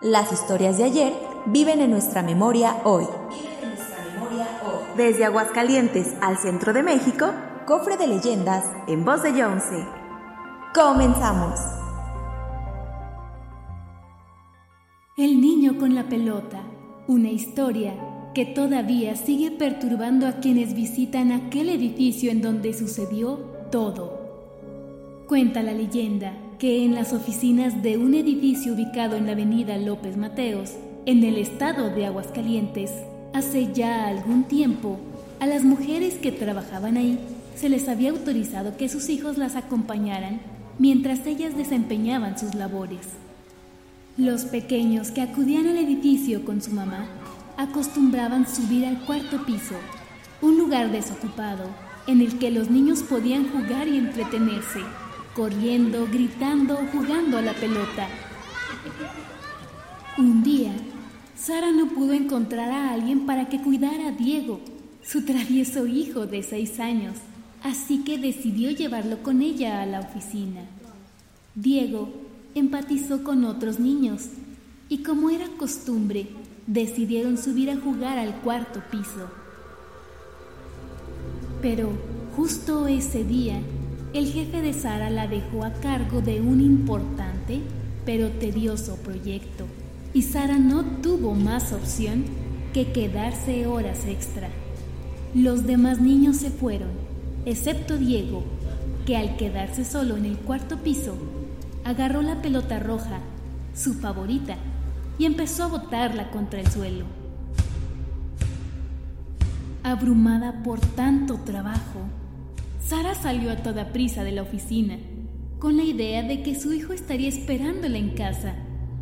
Las historias de ayer viven en nuestra memoria hoy. Desde Aguascalientes al centro de México, cofre de leyendas en voz de Jonce. Comenzamos. El niño con la pelota, una historia que todavía sigue perturbando a quienes visitan aquel edificio en donde sucedió todo. Cuenta la leyenda que en las oficinas de un edificio ubicado en la avenida López Mateos, en el estado de Aguascalientes, hace ya algún tiempo, a las mujeres que trabajaban ahí se les había autorizado que sus hijos las acompañaran mientras ellas desempeñaban sus labores. Los pequeños que acudían al edificio con su mamá acostumbraban subir al cuarto piso, un lugar desocupado en el que los niños podían jugar y entretenerse corriendo, gritando jugando a la pelota. Un día, Sara no pudo encontrar a alguien para que cuidara a Diego, su travieso hijo de seis años, así que decidió llevarlo con ella a la oficina. Diego empatizó con otros niños y como era costumbre, decidieron subir a jugar al cuarto piso. Pero justo ese día, el jefe de Sara la dejó a cargo de un importante pero tedioso proyecto y Sara no tuvo más opción que quedarse horas extra. Los demás niños se fueron, excepto Diego, que al quedarse solo en el cuarto piso, agarró la pelota roja, su favorita, y empezó a botarla contra el suelo. Abrumada por tanto trabajo, Sara salió a toda prisa de la oficina, con la idea de que su hijo estaría esperándola en casa,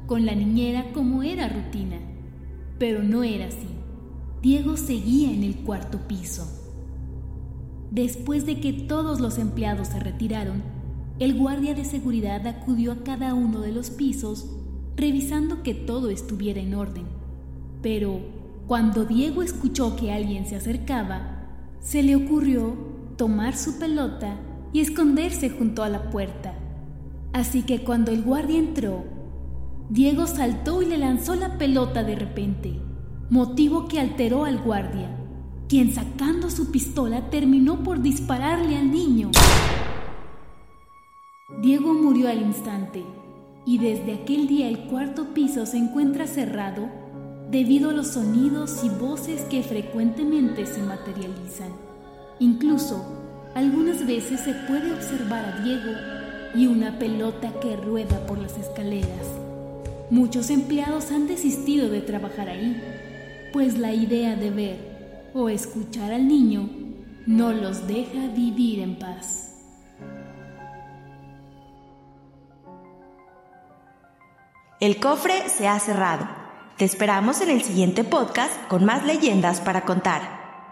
con la niñera como era rutina. Pero no era así. Diego seguía en el cuarto piso. Después de que todos los empleados se retiraron, el guardia de seguridad acudió a cada uno de los pisos, revisando que todo estuviera en orden. Pero cuando Diego escuchó que alguien se acercaba, se le ocurrió tomar su pelota y esconderse junto a la puerta. Así que cuando el guardia entró, Diego saltó y le lanzó la pelota de repente, motivo que alteró al guardia, quien sacando su pistola terminó por dispararle al niño. Diego murió al instante y desde aquel día el cuarto piso se encuentra cerrado debido a los sonidos y voces que frecuentemente se materializan. Incluso, algunas veces se puede observar a Diego y una pelota que rueda por las escaleras. Muchos empleados han desistido de trabajar ahí, pues la idea de ver o escuchar al niño no los deja vivir en paz. El cofre se ha cerrado. Te esperamos en el siguiente podcast con más leyendas para contar.